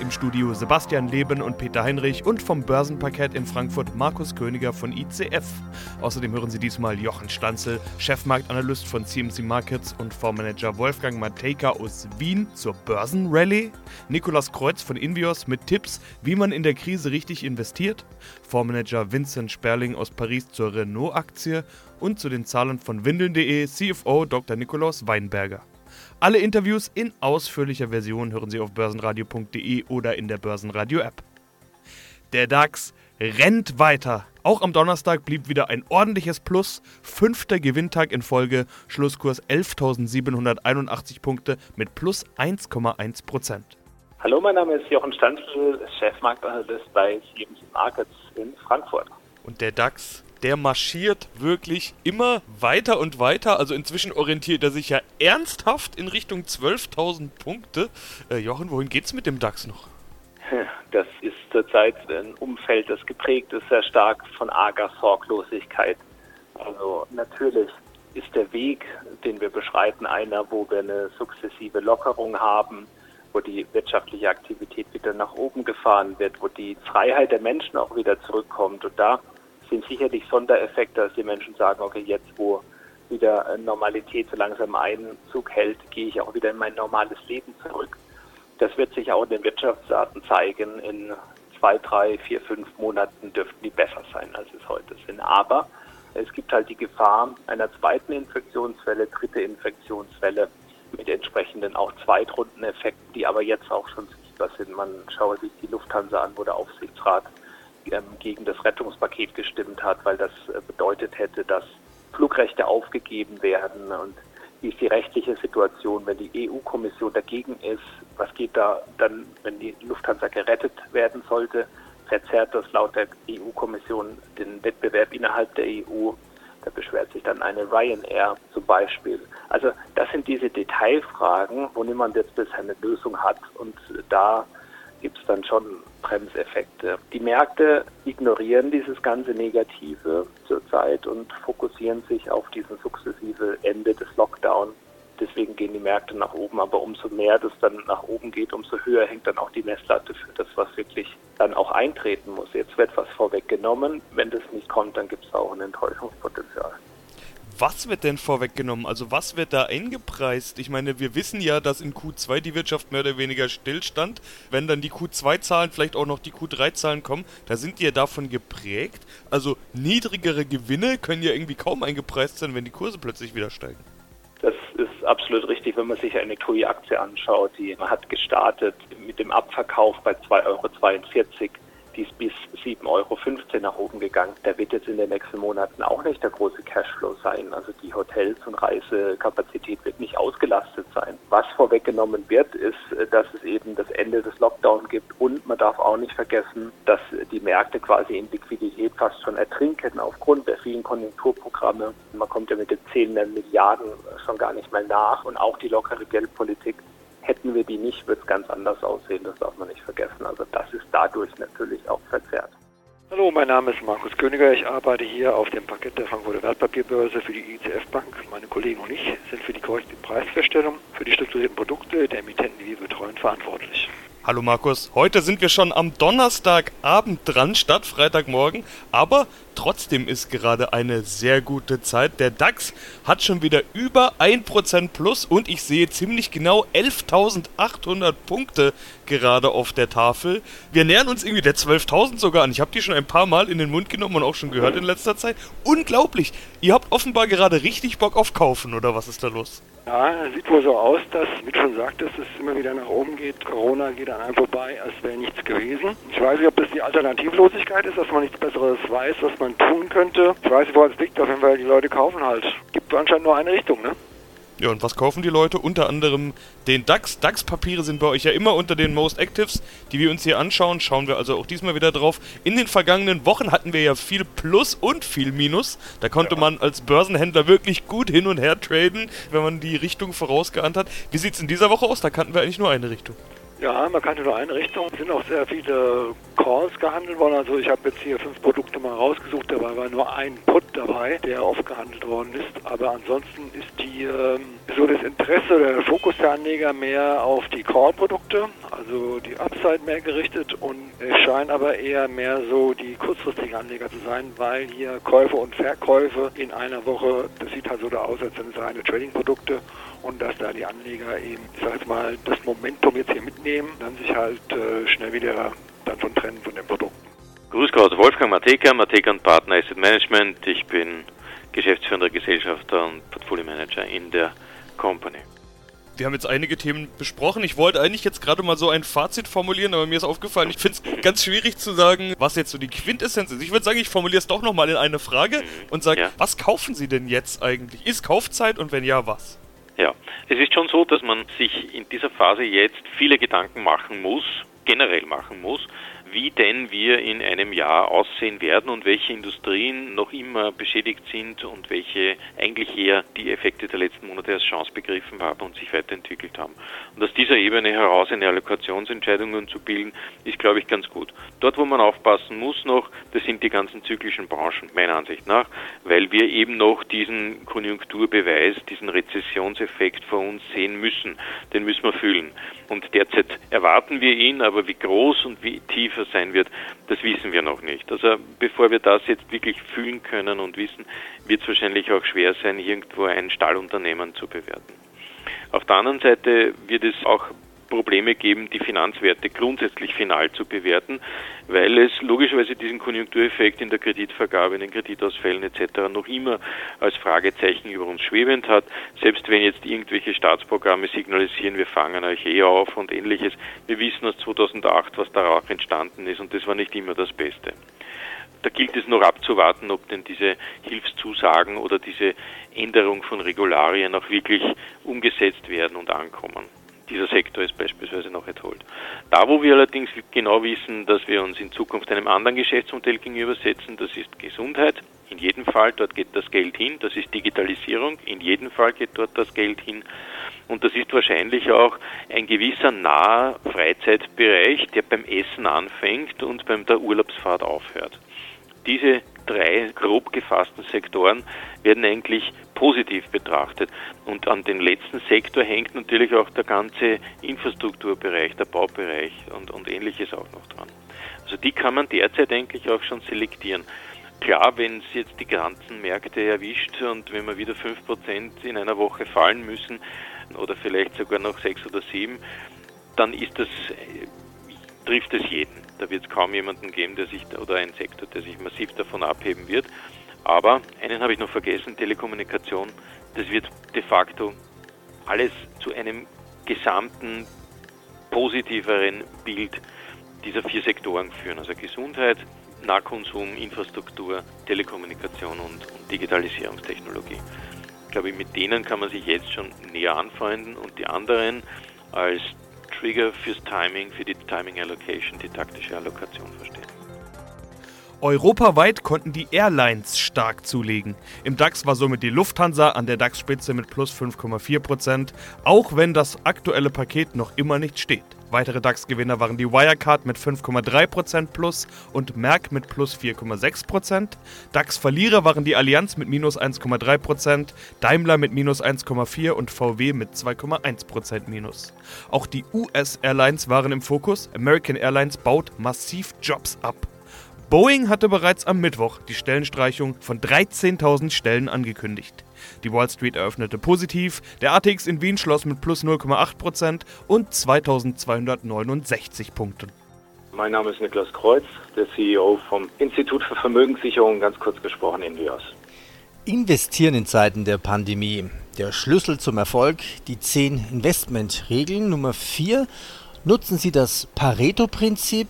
Im Studio Sebastian Leben und Peter Heinrich und vom Börsenparkett in Frankfurt Markus Königer von ICF. Außerdem hören Sie diesmal Jochen Stanzel, Chefmarktanalyst von CMC Markets und Fondsmanager Wolfgang Matejka aus Wien zur Börsenrallye, Nikolas Kreuz von Invios mit Tipps, wie man in der Krise richtig investiert, Fondsmanager Vincent Sperling aus Paris zur Renault-Aktie und zu den Zahlen von Windeln.de CFO Dr. Nikolaus Weinberger. Alle Interviews in ausführlicher Version hören Sie auf börsenradio.de oder in der Börsenradio-App. Der DAX rennt weiter. Auch am Donnerstag blieb wieder ein ordentliches Plus. Fünfter Gewinntag in Folge. Schlusskurs 11.781 Punkte mit plus 1,1 Prozent. Hallo, mein Name ist Jochen Stanzel, Chefmarktanalyst bei CMC Markets in Frankfurt. Und der DAX der marschiert wirklich immer weiter und weiter. Also inzwischen orientiert er sich ja ernsthaft in Richtung 12.000 Punkte. Äh, Jochen, wohin geht's mit dem DAX noch? Das ist zurzeit ein Umfeld, das geprägt ist sehr stark von arger Sorglosigkeit. Also natürlich ist der Weg, den wir beschreiten, einer, wo wir eine sukzessive Lockerung haben, wo die wirtschaftliche Aktivität wieder nach oben gefahren wird, wo die Freiheit der Menschen auch wieder zurückkommt. Und da sind sicherlich Sondereffekte, dass die Menschen sagen, okay, jetzt wo wieder Normalität so langsam Einzug hält, gehe ich auch wieder in mein normales Leben zurück. Das wird sich auch in den Wirtschaftsdaten zeigen. In zwei, drei, vier, fünf Monaten dürften die besser sein, als es heute sind. Aber es gibt halt die Gefahr einer zweiten Infektionswelle, dritte Infektionswelle mit entsprechenden auch Zweitrundeneffekten, die aber jetzt auch schon sichtbar sind. Man schaue sich die Lufthansa an, wo der Aufsichtsrat ähm, gegen das Rettungspaket gestimmt hat, weil das äh, bedeutet hätte, dass Flugrechte aufgegeben werden und wie ist die rechtliche Situation, wenn die EU-Kommission dagegen ist? Was geht da dann, wenn die Lufthansa gerettet werden sollte? Verzerrt das laut der EU-Kommission den Wettbewerb innerhalb der EU? Da beschwert sich dann eine Ryanair zum Beispiel. Also das sind diese Detailfragen, wo niemand jetzt bisher eine Lösung hat. Und da gibt es dann schon Bremseffekte. Die Märkte ignorieren dieses ganze Negative zurzeit und fokussieren sich auf diesen sukzessive Ende des Lockdowns. Deswegen gehen die Märkte nach oben, aber umso mehr das dann nach oben geht, umso höher hängt dann auch die Messlatte für das, was wirklich dann auch eintreten muss. Jetzt wird was vorweggenommen. Wenn das nicht kommt, dann gibt es auch ein Enttäuschungspotenzial was wird denn vorweggenommen? Also was wird da eingepreist? Ich meine, wir wissen ja, dass in Q2 die Wirtschaft mehr oder weniger stillstand. Wenn dann die Q2-Zahlen, vielleicht auch noch die Q3-Zahlen kommen, da sind die ja davon geprägt. Also niedrigere Gewinne können ja irgendwie kaum eingepreist sein, wenn die Kurse plötzlich wieder steigen. Das ist absolut richtig, wenn man sich eine TUI-Aktie anschaut. Die hat gestartet mit dem Abverkauf bei 2,42 Euro die ist bis 7,15 Euro nach oben gegangen. Da wird jetzt in den nächsten Monaten auch nicht der große Cashflow sein. Also die Hotels und Reisekapazität wird nicht ausgelastet sein. Was vorweggenommen wird, ist, dass es eben das Ende des Lockdowns gibt und man darf auch nicht vergessen, dass die Märkte quasi in Liquidität fast schon ertrinken aufgrund der vielen Konjunkturprogramme. Man kommt ja mit den zählenden Milliarden schon gar nicht mehr nach und auch die lockere Geldpolitik Hätten wir die nicht, wird es ganz anders aussehen, das darf man nicht vergessen. Also das ist dadurch natürlich auch verzerrt. Hallo, mein Name ist Markus Königer. Ich arbeite hier auf dem Parkett der Frankfurter Wertpapierbörse für die ICF Bank. Meine Kollegen und ich sind für die korrekte Preisfeststellung für die strukturierten Produkte der Emittenten, die wir betreuen, verantwortlich. Hallo Markus, heute sind wir schon am Donnerstagabend dran statt Freitagmorgen, aber trotzdem ist gerade eine sehr gute Zeit. Der DAX hat schon wieder über 1% plus und ich sehe ziemlich genau 11.800 Punkte gerade auf der Tafel. Wir nähern uns irgendwie der 12.000 sogar an. Ich habe die schon ein paar Mal in den Mund genommen und auch schon gehört in letzter Zeit. Unglaublich! Ihr habt offenbar gerade richtig Bock auf Kaufen, oder was ist da los? Ja, sieht wohl so aus, dass, wie du schon sagtest, es immer wieder nach oben geht. Corona geht an einem vorbei, als wäre nichts gewesen. Ich weiß nicht, ob das die Alternativlosigkeit ist, dass man nichts Besseres weiß, was man tun könnte. Ich weiß nicht, woran es liegt. Auf jeden Fall, die Leute kaufen halt. Gibt anscheinend nur eine Richtung, ne? Ja, und was kaufen die Leute? Unter anderem den DAX. DAX-Papiere sind bei euch ja immer unter den Most Actives, die wir uns hier anschauen. Schauen wir also auch diesmal wieder drauf. In den vergangenen Wochen hatten wir ja viel Plus und viel Minus. Da konnte ja. man als Börsenhändler wirklich gut hin und her traden, wenn man die Richtung vorausgeahnt hat. Wie sieht es in dieser Woche aus? Da kannten wir eigentlich nur eine Richtung. Ja, man kannte nur eine Richtung. Es sind auch sehr viele Calls gehandelt worden. Also ich habe jetzt hier fünf Produkte mal rausgesucht. Dabei war nur ein Put dabei, der oft gehandelt worden ist. Aber ansonsten ist die ähm, so das Interesse oder der Fokus der Anleger mehr auf die Call-Produkte, also die Upside mehr gerichtet und es scheinen aber eher mehr so die kurzfristigen Anleger zu sein, weil hier Käufe und Verkäufe in einer Woche, das sieht halt so da aus, als sind es reine Trading-Produkte und dass da die Anleger eben, ich sag jetzt mal, das Momentum jetzt hier mitnehmen, dann sich halt äh, schnell wieder dann von trennen von den Produkten. Grüß Gott, Wolfgang Mateka, Mateka und Partner Asset Management. Ich bin geschäftsführender Gesellschafter und Portfolio Manager in der Company. Wir haben jetzt einige Themen besprochen. Ich wollte eigentlich jetzt gerade mal so ein Fazit formulieren, aber mir ist aufgefallen, ich finde es ganz schwierig zu sagen, was jetzt so die Quintessenz ist. Ich würde sagen, ich formuliere es doch nochmal in eine Frage mhm. und sage, ja. was kaufen Sie denn jetzt eigentlich? Ist Kaufzeit und wenn ja, was? Ja, es ist schon so, dass man sich in dieser Phase jetzt viele Gedanken machen muss, generell machen muss, wie denn wir in einem Jahr aussehen werden und welche Industrien noch immer beschädigt sind und welche eigentlich eher die Effekte der letzten Monate als Chance begriffen haben und sich weiterentwickelt haben. Und aus dieser Ebene heraus eine Allokationsentscheidung zu bilden, ist, glaube ich, ganz gut. Dort, wo man aufpassen muss noch, das sind die ganzen zyklischen Branchen, meiner Ansicht nach, weil wir eben noch diesen Konjunkturbeweis, diesen Rezessionseffekt vor uns sehen müssen. Den müssen wir fühlen. Und derzeit erwarten wir ihn, aber wie groß und wie tief er sein wird, das wissen wir noch nicht. Also bevor wir das jetzt wirklich fühlen können und wissen, wird es wahrscheinlich auch schwer sein, irgendwo ein Stallunternehmen zu bewerten. Auf der anderen Seite wird es auch Probleme geben, die Finanzwerte grundsätzlich final zu bewerten, weil es logischerweise diesen Konjunktureffekt in der Kreditvergabe, in den Kreditausfällen etc. noch immer als Fragezeichen über uns schwebend hat. Selbst wenn jetzt irgendwelche Staatsprogramme signalisieren, wir fangen euch eh auf und ähnliches, wir wissen aus 2008, was darauf entstanden ist und das war nicht immer das Beste da gilt es noch abzuwarten, ob denn diese Hilfszusagen oder diese Änderung von Regularien auch wirklich umgesetzt werden und ankommen dieser Sektor ist beispielsweise noch erholt. Da, wo wir allerdings genau wissen, dass wir uns in Zukunft einem anderen Geschäftsmodell gegenübersetzen, das ist Gesundheit. In jedem Fall, dort geht das Geld hin. Das ist Digitalisierung. In jedem Fall geht dort das Geld hin. Und das ist wahrscheinlich auch ein gewisser naher Freizeitbereich, der beim Essen anfängt und beim der Urlaubsfahrt aufhört. Diese drei grob gefassten Sektoren werden eigentlich positiv betrachtet. Und an den letzten Sektor hängt natürlich auch der ganze Infrastrukturbereich, der Baubereich und, und ähnliches auch noch dran. Also die kann man derzeit eigentlich auch schon selektieren. Klar, wenn es jetzt die ganzen Märkte erwischt und wenn wir wieder 5% in einer Woche fallen müssen oder vielleicht sogar noch 6 oder 7, dann ist das, trifft es jeden. Da wird es kaum jemanden geben, der sich, oder einen Sektor, der sich massiv davon abheben wird. Aber einen habe ich noch vergessen, Telekommunikation, das wird de facto alles zu einem gesamten positiveren Bild dieser vier Sektoren führen. Also Gesundheit, Nahkonsum, Infrastruktur, Telekommunikation und, und Digitalisierungstechnologie. Ich glaube, mit denen kann man sich jetzt schon näher anfreunden und die anderen als Trigger fürs Timing, für die Timing Allocation, die taktische Allokation verstehen. Europaweit konnten die Airlines stark zulegen. Im DAX war somit die Lufthansa an der DAX-Spitze mit plus 5,4%, auch wenn das aktuelle Paket noch immer nicht steht. Weitere DAX-Gewinner waren die Wirecard mit 5,3% plus und Merck mit plus 4,6%. DAX-Verlierer waren die Allianz mit minus 1,3%, Daimler mit minus 1,4% und VW mit 2,1% minus. Auch die US-Airlines waren im Fokus. American Airlines baut massiv Jobs ab. Boeing hatte bereits am Mittwoch die Stellenstreichung von 13.000 Stellen angekündigt. Die Wall Street eröffnete positiv, der ATX in Wien schloss mit plus 0,8% und 2269 Punkten. Mein Name ist Niklas Kreuz, der CEO vom Institut für Vermögenssicherung, ganz kurz gesprochen Invios. Investieren in Zeiten der Pandemie. Der Schlüssel zum Erfolg, die 10 Investmentregeln. Nummer 4. Nutzen Sie das Pareto-Prinzip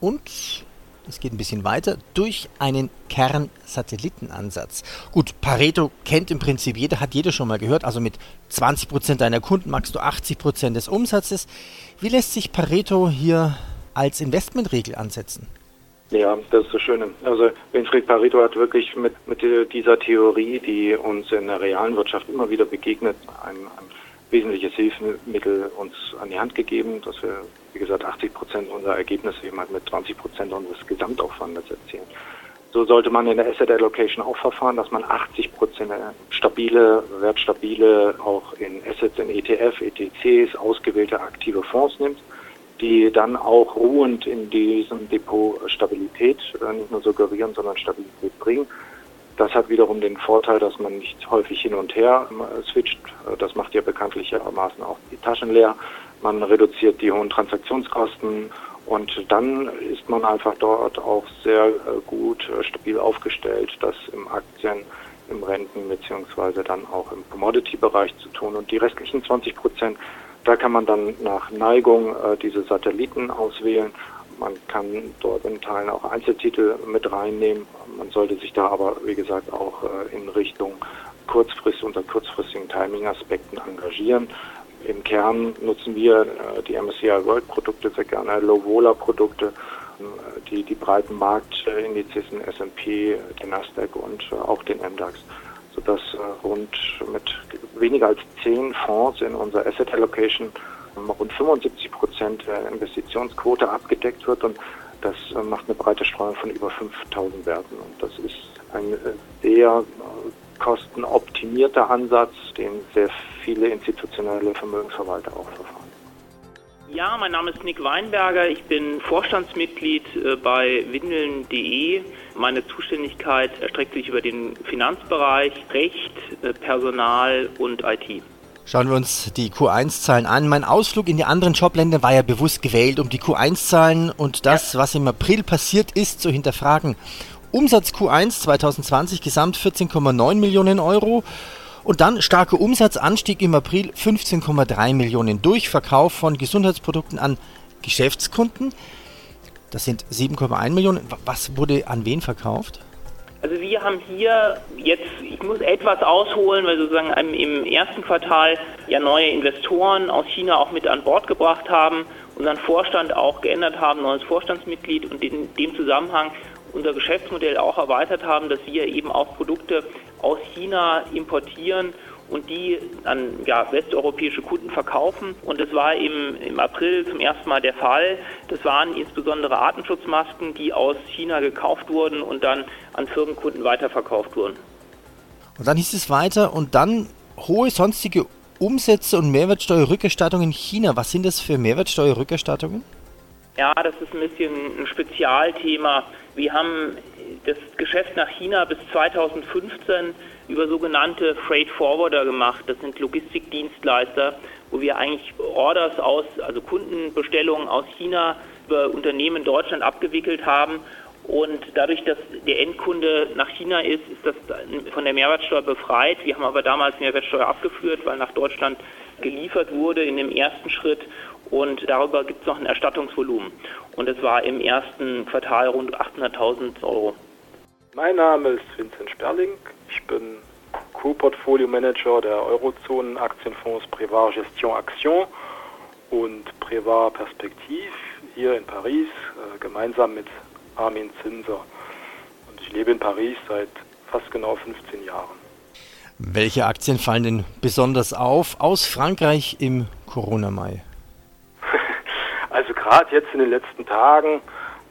und es geht ein bisschen weiter, durch einen Kernsatellitenansatz. Gut, Pareto kennt im Prinzip jeder, hat jeder schon mal gehört, also mit 20% deiner Kunden magst du 80% des Umsatzes. Wie lässt sich Pareto hier als Investmentregel ansetzen? Ja, das ist das Schöne. Also Winfried Pareto hat wirklich mit, mit dieser Theorie, die uns in der realen Wirtschaft immer wieder begegnet, ein, ein wesentliches Hilfsmittel uns an die Hand gegeben, dass wir, wie gesagt, 80 Prozent unserer Ergebnisse eben halt mit 20 Prozent unseres Gesamtaufwandes erzielen. So sollte man in der Asset Allocation auch verfahren, dass man 80 Prozent stabile, wertstabile, auch in Assets, in ETF, ETCs, ausgewählte aktive Fonds nimmt die dann auch ruhend in diesem Depot Stabilität äh, nicht nur suggerieren, sondern Stabilität bringen. Das hat wiederum den Vorteil, dass man nicht häufig hin und her äh, switcht. Äh, das macht ja bekanntlichermaßen auch die Taschen leer. Man reduziert die hohen Transaktionskosten und dann ist man einfach dort auch sehr gut stabil aufgestellt, das im Aktien, im Renten beziehungsweise dann auch im Commodity-Bereich zu tun. Und die restlichen 20 Prozent da kann man dann nach Neigung äh, diese Satelliten auswählen. Man kann dort in Teilen auch Einzeltitel mit reinnehmen. Man sollte sich da aber, wie gesagt, auch äh, in Richtung kurzfristig unter kurzfristigen Timing-Aspekten engagieren. Im Kern nutzen wir äh, die MSCI World Produkte sehr gerne, Low-Vola-Produkte, äh, die, die breiten Marktindizes, den S&P, den Nasdaq und auch den MDAX sodass rund mit weniger als zehn Fonds in unserer Asset Allocation rund 75 Prozent der Investitionsquote abgedeckt wird und das äh, macht eine breite Streuung von über 5000 Werten und das ist ein äh, sehr kostenoptimierter Ansatz, den sehr viele institutionelle Vermögensverwalter auch verfahren. Ja, mein Name ist Nick Weinberger. Ich bin Vorstandsmitglied äh, bei windeln.de. Meine Zuständigkeit erstreckt sich über den Finanzbereich, Recht, äh, Personal und IT. Schauen wir uns die Q1-Zahlen an. Mein Ausflug in die anderen Jobländer war ja bewusst gewählt, um die Q1-Zahlen und das, ja. was im April passiert ist, zu hinterfragen. Umsatz Q1 2020 gesamt 14,9 Millionen Euro. Und dann starker Umsatzanstieg im April 15,3 Millionen durch Verkauf von Gesundheitsprodukten an Geschäftskunden. Das sind 7,1 Millionen. Was wurde an wen verkauft? Also wir haben hier jetzt, ich muss etwas ausholen, weil sozusagen im ersten Quartal ja neue Investoren aus China auch mit an Bord gebracht haben, unseren Vorstand auch geändert haben, neues Vorstandsmitglied und in dem Zusammenhang unser Geschäftsmodell auch erweitert haben, dass wir eben auch Produkte aus China importieren und die an ja, westeuropäische Kunden verkaufen. Und das war eben im April zum ersten Mal der Fall. Das waren insbesondere Artenschutzmasken, die aus China gekauft wurden und dann an Firmenkunden weiterverkauft wurden. Und dann hieß es weiter und dann hohe sonstige Umsätze und Mehrwertsteuerrückerstattungen in China. Was sind das für Mehrwertsteuerrückerstattungen? Ja, das ist ein bisschen ein Spezialthema. Wir haben das Geschäft nach China bis 2015 über sogenannte Freight Forwarder gemacht. Das sind Logistikdienstleister, wo wir eigentlich Orders aus, also Kundenbestellungen aus China über Unternehmen in Deutschland abgewickelt haben. Und dadurch, dass der Endkunde nach China ist, ist das von der Mehrwertsteuer befreit. Wir haben aber damals Mehrwertsteuer abgeführt, weil nach Deutschland geliefert wurde in dem ersten Schritt und darüber gibt es noch ein Erstattungsvolumen. Und es war im ersten Quartal rund 800.000 Euro. Mein Name ist Vincent Sperling. Ich bin Co-Portfolio Manager der Eurozonen Aktienfonds Privat Gestion Action und Privat Perspektiv hier in Paris, äh, gemeinsam mit Armin Zinser. Und ich lebe in Paris seit fast genau 15 Jahren. Welche Aktien fallen denn besonders auf aus Frankreich im Corona-Mai? Also gerade jetzt in den letzten Tagen,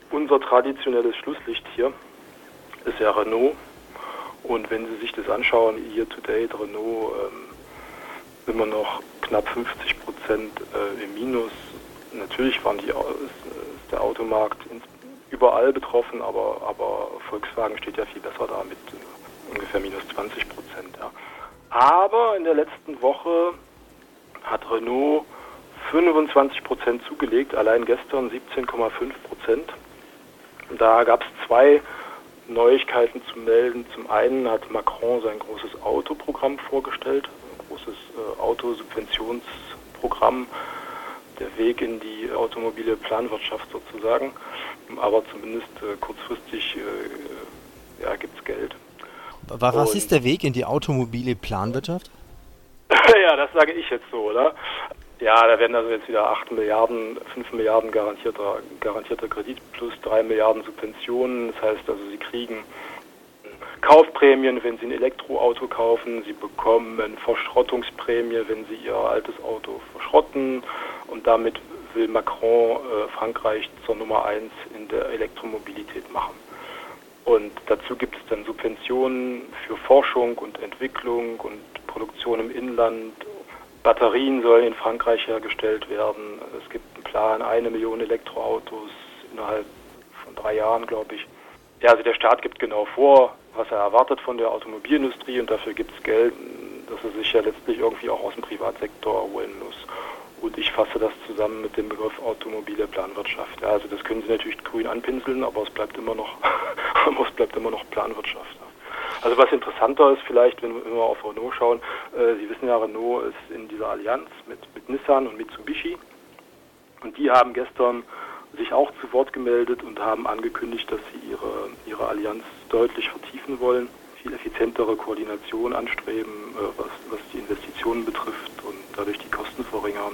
unser traditionelles Schlusslicht hier ist ja Renault. Und wenn Sie sich das anschauen, year to date, Renault ähm, immer noch knapp 50 Prozent äh, im Minus. Natürlich waren die, ist, ist der Automarkt überall betroffen, aber, aber Volkswagen steht ja viel besser da mit äh, ungefähr minus 20 Prozent. Ja. Aber in der letzten Woche hat Renault 25 Prozent zugelegt, allein gestern 17,5 Prozent. Da gab es zwei Neuigkeiten zu melden. Zum einen hat Macron sein großes Autoprogramm vorgestellt, ein großes äh, Autosubventionsprogramm, der Weg in die automobile Planwirtschaft sozusagen. Aber zumindest äh, kurzfristig äh, ja, gibt es Geld. Was Und ist der Weg in die automobile Planwirtschaft? ja, das sage ich jetzt so, oder? Ja, da werden also jetzt wieder 8 Milliarden, 5 Milliarden garantierter, garantierter Kredit plus 3 Milliarden Subventionen. Das heißt also, Sie kriegen Kaufprämien, wenn Sie ein Elektroauto kaufen. Sie bekommen Verschrottungsprämie, wenn Sie Ihr altes Auto verschrotten. Und damit will Macron äh, Frankreich zur Nummer 1 in der Elektromobilität machen. Und dazu gibt es dann Subventionen für Forschung und Entwicklung und Produktion im Inland. Batterien sollen in Frankreich hergestellt werden. Es gibt einen Plan, eine Million Elektroautos innerhalb von drei Jahren, glaube ich. Ja, also der Staat gibt genau vor, was er erwartet von der Automobilindustrie und dafür gibt es Geld, das er sich ja letztlich irgendwie auch aus dem Privatsektor holen muss. Und ich fasse das zusammen mit dem Begriff automobile Planwirtschaft. Ja, also das können Sie natürlich grün anpinseln, aber es bleibt immer noch, es bleibt immer noch Planwirtschaft. Also was interessanter ist vielleicht, wenn wir auf Renault schauen, äh, Sie wissen ja, Renault ist in dieser Allianz mit, mit Nissan und Mitsubishi und die haben gestern sich auch zu Wort gemeldet und haben angekündigt, dass sie ihre, ihre Allianz deutlich vertiefen wollen, viel effizientere Koordination anstreben, äh, was, was die Investitionen betrifft und dadurch die Kosten verringern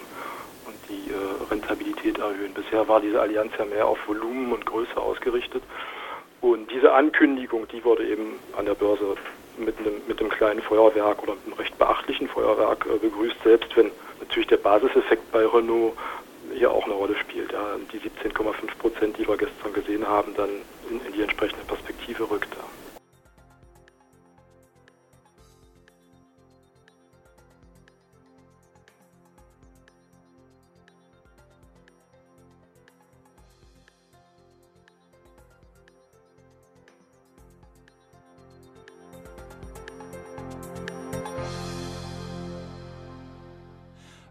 und die äh, Rentabilität erhöhen. Bisher war diese Allianz ja mehr auf Volumen und Größe ausgerichtet. Und diese Ankündigung, die wurde eben an der Börse mit einem, mit einem kleinen Feuerwerk oder mit einem recht beachtlichen Feuerwerk äh, begrüßt, selbst wenn natürlich der Basiseffekt bei Renault hier auch eine Rolle spielt. Ja. Die 17,5 Prozent, die wir gestern gesehen haben, dann in, in die entsprechende Perspektive rückt. Ja.